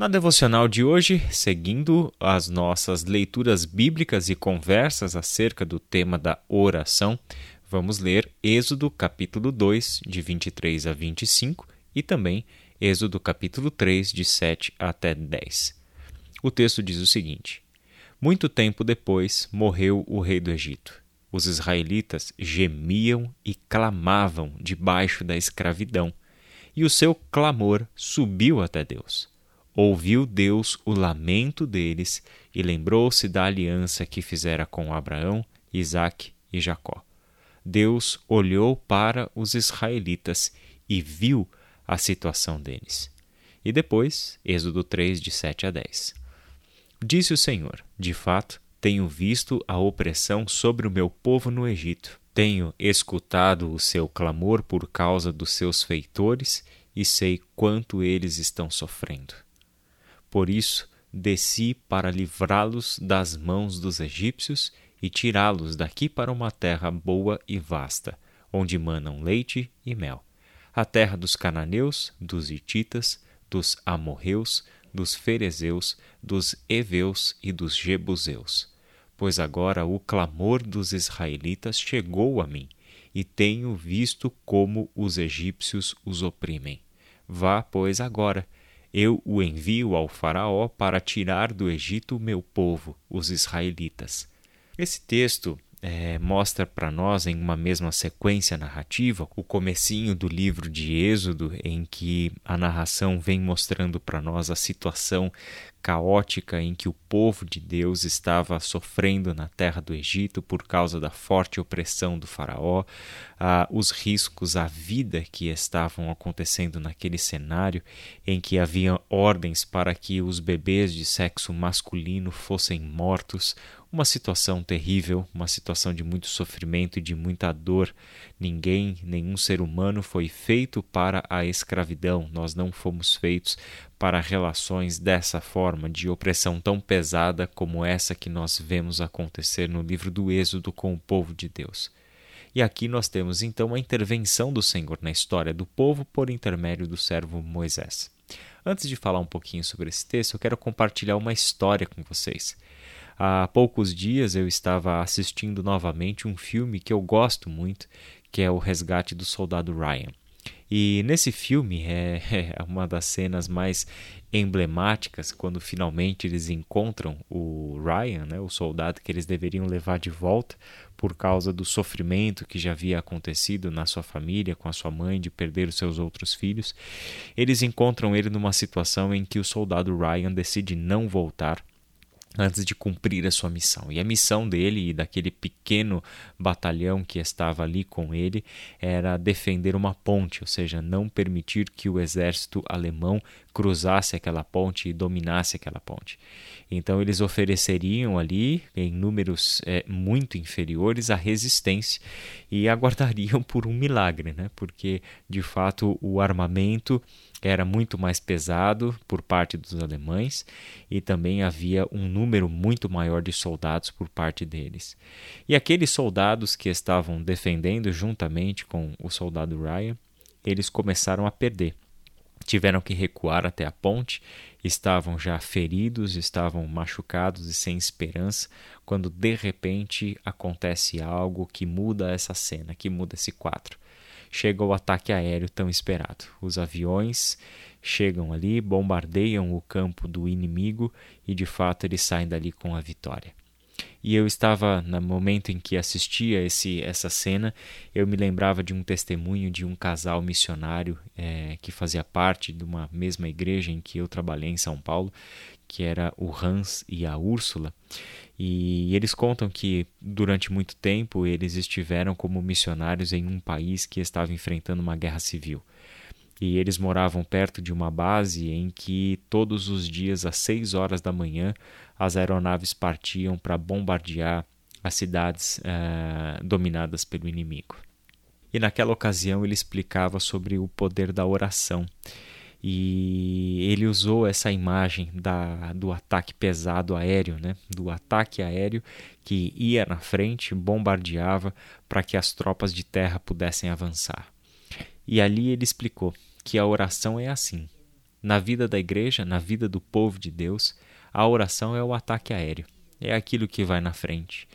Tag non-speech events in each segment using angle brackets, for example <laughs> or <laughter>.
Na devocional de hoje, seguindo as nossas leituras bíblicas e conversas acerca do tema da oração, vamos ler Êxodo capítulo 2, de 23 a 25, e também Êxodo capítulo 3, de 7 até 10. O texto diz o seguinte: Muito tempo depois morreu o rei do Egito. Os israelitas gemiam e clamavam debaixo da escravidão, e o seu clamor subiu até Deus. Ouviu Deus o lamento deles e lembrou-se da aliança que fizera com Abraão, Isaque e Jacó. Deus olhou para os israelitas e viu a situação deles. E depois, Êxodo 3, de 7 a 10. Disse o Senhor: De fato, tenho visto a opressão sobre o meu povo no Egito. Tenho escutado o seu clamor por causa dos seus feitores e sei quanto eles estão sofrendo. Por isso, desci para livrá-los das mãos dos egípcios e tirá-los daqui para uma terra boa e vasta, onde manam leite e mel, a terra dos cananeus, dos hititas, dos amorreus, dos ferezeus, dos heveus e dos jebuseus. Pois agora o clamor dos israelitas chegou a mim, e tenho visto como os egípcios os oprimem. Vá, pois, agora eu o envio ao Faraó para tirar do Egito meu povo, os israelitas. Esse texto é, mostra para nós em uma mesma sequência narrativa o comecinho do livro de Êxodo em que a narração vem mostrando para nós a situação caótica em que o povo de Deus estava sofrendo na terra do Egito por causa da forte opressão do faraó, ah, os riscos à vida que estavam acontecendo naquele cenário em que havia ordens para que os bebês de sexo masculino fossem mortos, uma situação terrível, uma situação de muito sofrimento e de muita dor. Ninguém, nenhum ser humano foi feito para a escravidão. Nós não fomos feitos para relações dessa forma, de opressão tão pesada como essa que nós vemos acontecer no livro do Êxodo com o povo de Deus. E aqui nós temos então a intervenção do Senhor na história do povo por intermédio do servo Moisés. Antes de falar um pouquinho sobre esse texto, eu quero compartilhar uma história com vocês. Há poucos dias eu estava assistindo novamente um filme que eu gosto muito, que é O Resgate do Soldado Ryan. E nesse filme é, <laughs> é, uma das cenas mais emblemáticas quando finalmente eles encontram o Ryan, né, o soldado que eles deveriam levar de volta por causa do sofrimento que já havia acontecido na sua família, com a sua mãe, de perder os seus outros filhos. Eles encontram ele numa situação em que o soldado Ryan decide não voltar antes de cumprir a sua missão. E a missão dele e daquele pequeno batalhão que estava ali com ele era defender uma ponte, ou seja, não permitir que o exército alemão cruzasse aquela ponte e dominasse aquela ponte. Então eles ofereceriam ali, em números é, muito inferiores, a resistência e aguardariam <laughs> por um milagre, né? porque de fato o armamento era muito mais pesado por parte dos alemães e também havia um número muito maior de soldados por parte deles. E aqueles soldados que estavam defendendo juntamente com o soldado Ryan, eles começaram a perder. Tiveram que recuar até a ponte, estavam já feridos, estavam machucados e sem esperança, quando de repente acontece algo que muda essa cena, que muda esse quadro chega o ataque aéreo tão esperado. Os aviões chegam ali, bombardeiam o campo do inimigo e de fato eles saem dali com a vitória. E eu estava no momento em que assistia esse, essa cena, eu me lembrava de um testemunho de um casal missionário é, que fazia parte de uma mesma igreja em que eu trabalhei em São Paulo, que era o Hans e a Úrsula. E eles contam que durante muito tempo eles estiveram como missionários em um país que estava enfrentando uma guerra civil. E eles moravam perto de uma base em que todos os dias às seis horas da manhã as aeronaves partiam para bombardear as cidades uh, dominadas pelo inimigo. E naquela ocasião ele explicava sobre o poder da oração e ele usou essa imagem da, do ataque pesado aéreo, né? do ataque aéreo que ia na frente, bombardeava para que as tropas de terra pudessem avançar. E ali ele explicou que a oração é assim: Na vida da igreja, na vida do povo de Deus, a oração é o ataque aéreo, é aquilo que vai na frente,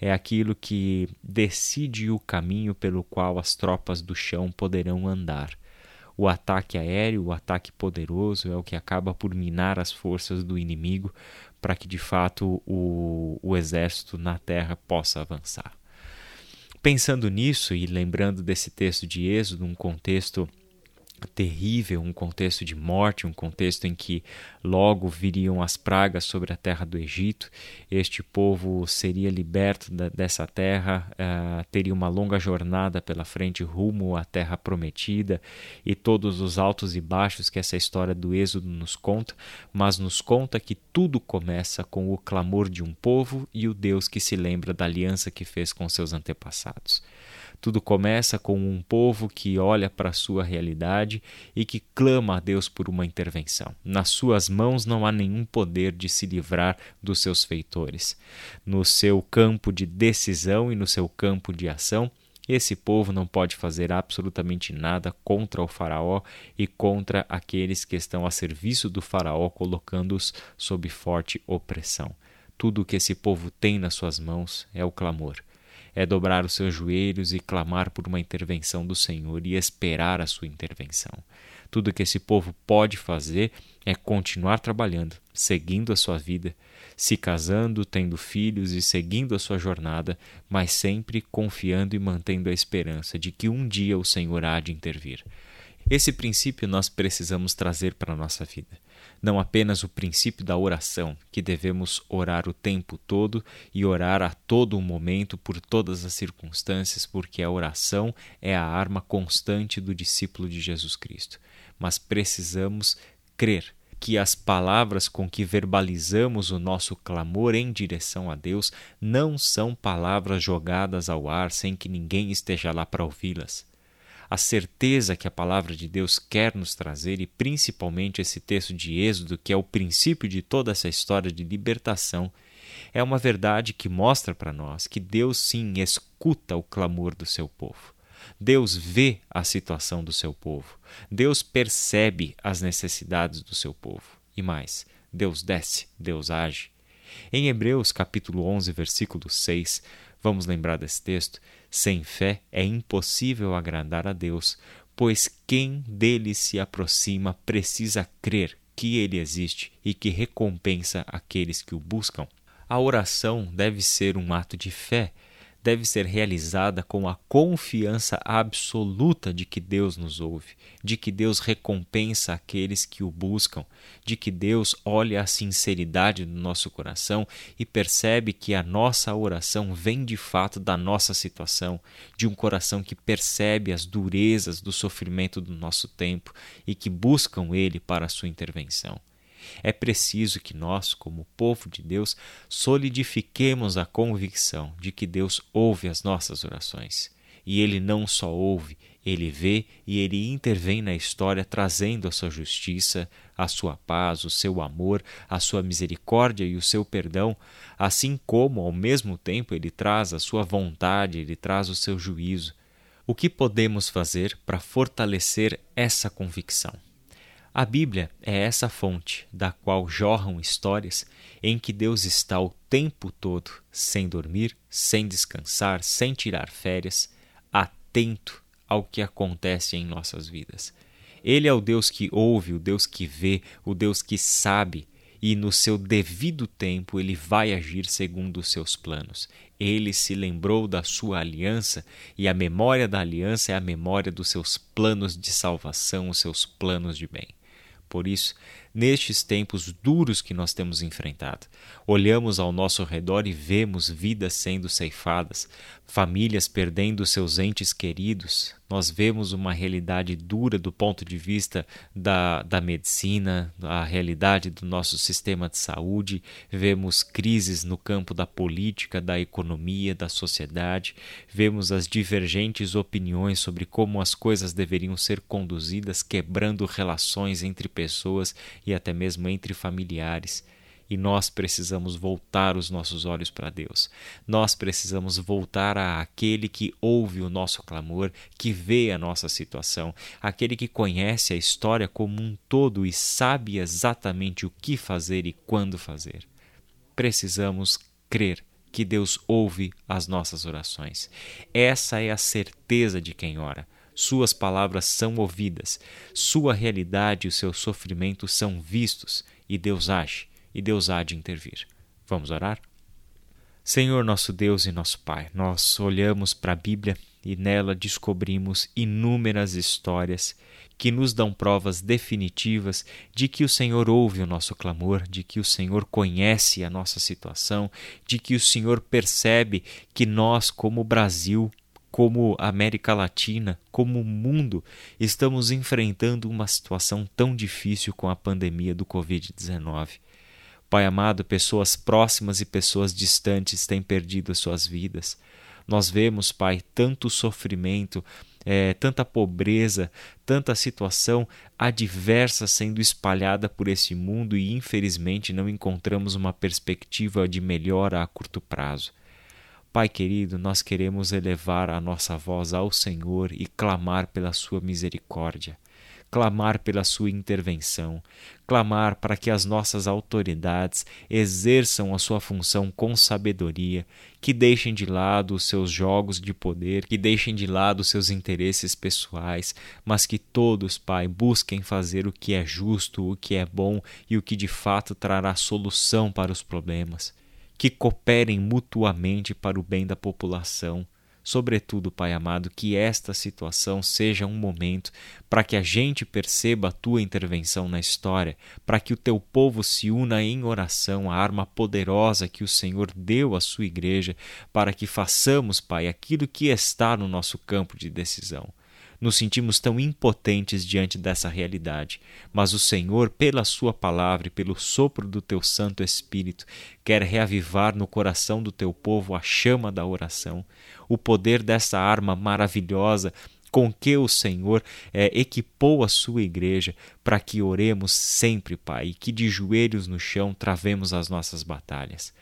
é aquilo que decide o caminho pelo qual as tropas do chão poderão andar. O ataque aéreo, o ataque poderoso, é o que acaba por minar as forças do inimigo para que de fato o, o exército na terra possa avançar. Pensando nisso e lembrando desse texto de Êxodo, um contexto terrível, um contexto de morte, um contexto em que logo viriam as pragas sobre a terra do Egito. Este povo seria liberto da, dessa terra, uh, teria uma longa jornada pela frente rumo à terra prometida e todos os altos e baixos que essa história do Êxodo nos conta, mas nos conta que tudo começa com o clamor de um povo e o Deus que se lembra da aliança que fez com seus antepassados. Tudo começa com um povo que olha para a sua realidade e que clama a Deus por uma intervenção. Nas suas mãos não há nenhum poder de se livrar dos seus feitores. No seu campo de decisão e no seu campo de ação, esse povo não pode fazer absolutamente nada contra o Faraó e contra aqueles que estão a serviço do Faraó, colocando-os sob forte opressão. Tudo o que esse povo tem nas suas mãos é o clamor é dobrar os seus joelhos e clamar por uma intervenção do Senhor e esperar a sua intervenção. Tudo que esse povo pode fazer é continuar trabalhando, seguindo a sua vida, se casando, tendo filhos e seguindo a sua jornada, mas sempre confiando e mantendo a esperança de que um dia o Senhor há de intervir. Esse princípio nós precisamos trazer para a nossa vida. Não apenas o princípio da oração, que devemos orar o tempo todo e orar a todo o momento, por todas as circunstâncias, porque a oração é a arma constante do discípulo de Jesus Cristo. Mas precisamos crer que as palavras com que verbalizamos o nosso clamor em direção a Deus não são palavras jogadas ao ar sem que ninguém esteja lá para ouvi-las a certeza que a palavra de Deus quer nos trazer e principalmente esse texto de Êxodo, que é o princípio de toda essa história de libertação, é uma verdade que mostra para nós que Deus sim escuta o clamor do seu povo. Deus vê a situação do seu povo. Deus percebe as necessidades do seu povo. E mais, Deus desce, Deus age. Em Hebreus capítulo 11, versículo 6, vamos lembrar desse texto, sem fé é impossível agradar a Deus, pois quem dele se aproxima precisa crer que ele existe e que recompensa aqueles que o buscam. A oração deve ser um ato de fé, deve ser realizada com a confiança absoluta de que Deus nos ouve, de que Deus recompensa aqueles que o buscam, de que Deus olha a sinceridade do nosso coração e percebe que a nossa oração vem de fato da nossa situação, de um coração que percebe as durezas do sofrimento do nosso tempo e que buscam Ele para a sua intervenção. É preciso que nós, como povo de Deus, solidifiquemos a convicção de que Deus ouve as nossas orações. E Ele não só ouve, ele vê e ele intervém na história trazendo a sua justiça, a sua paz, o seu amor, a sua misericórdia e o seu perdão, assim como, ao mesmo tempo, ele traz a sua vontade, ele traz o seu juízo. O que podemos fazer para fortalecer essa convicção? A Bíblia é essa fonte da qual jorram histórias em que Deus está o tempo todo, sem dormir, sem descansar, sem tirar férias, atento ao que acontece em nossas vidas. Ele é o Deus que ouve, o Deus que vê, o Deus que sabe e no seu devido tempo ele vai agir segundo os seus planos. Ele se lembrou da sua aliança e a memória da aliança é a memória dos seus planos de salvação, os seus planos de bem. Por isso, nestes tempos duros que nós temos enfrentado, olhamos ao nosso redor e vemos vidas sendo ceifadas, famílias perdendo seus entes queridos, nós vemos uma realidade dura do ponto de vista da, da medicina, a realidade do nosso sistema de saúde, vemos crises no campo da política, da economia, da sociedade, vemos as divergentes opiniões sobre como as coisas deveriam ser conduzidas, quebrando relações entre pessoas e até mesmo entre familiares. e nós precisamos voltar os nossos olhos para Deus. Nós precisamos voltar a aquele que ouve o nosso clamor, que vê a nossa situação, aquele que conhece a história como um todo e sabe exatamente o que fazer e quando fazer. Precisamos crer que Deus ouve as nossas orações. Essa é a certeza de quem ora. Suas palavras são ouvidas, sua realidade e o seu sofrimento são vistos, e Deus age e Deus há de intervir. Vamos orar? Senhor nosso Deus e nosso Pai, nós olhamos para a Bíblia e nela descobrimos inúmeras histórias que nos dão provas definitivas de que o Senhor ouve o nosso clamor, de que o Senhor conhece a nossa situação, de que o Senhor percebe que nós, como Brasil, como América Latina, como mundo, estamos enfrentando uma situação tão difícil com a pandemia do Covid-19. Pai amado, pessoas próximas e pessoas distantes têm perdido as suas vidas. Nós vemos, Pai, tanto sofrimento, é, tanta pobreza, tanta situação adversa sendo espalhada por esse mundo e infelizmente não encontramos uma perspectiva de melhora a curto prazo. Pai querido, nós queremos elevar a nossa voz ao Senhor e clamar pela Sua misericórdia clamar pela sua intervenção, clamar para que as nossas autoridades exerçam a sua função com sabedoria, que deixem de lado os seus jogos de poder, que deixem de lado os seus interesses pessoais, mas que todos, Pai, busquem fazer o que é justo, o que é bom e o que de fato trará solução para os problemas, que cooperem mutuamente para o bem da população Sobretudo, Pai amado, que esta situação seja um momento para que a gente perceba a tua intervenção na história, para que o teu povo se una em oração, a arma poderosa que o Senhor deu à sua igreja, para que façamos, Pai, aquilo que está no nosso campo de decisão nos sentimos tão impotentes diante dessa realidade, mas o Senhor, pela Sua palavra e pelo sopro do Teu Santo Espírito, quer reavivar no coração do Teu povo a chama da oração, o poder dessa arma maravilhosa com que o Senhor é, equipou a sua igreja para que oremos sempre, Pai, e que de joelhos no chão travemos as nossas batalhas.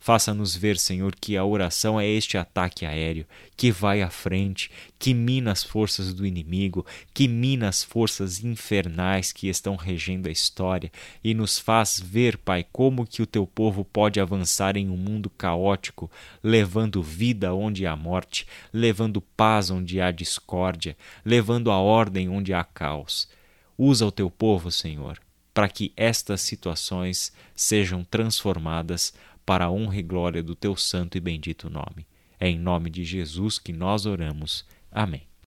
Faça-nos ver, Senhor, que a oração é este ataque aéreo que vai à frente, que mina as forças do inimigo, que mina as forças infernais que estão regendo a história e nos faz ver, Pai, como que o teu povo pode avançar em um mundo caótico, levando vida onde há morte, levando paz onde há discórdia, levando a ordem onde há caos. Usa o teu povo, Senhor, para que estas situações sejam transformadas para a honra e glória do teu santo e bendito nome. É em nome de Jesus que nós oramos. Amém.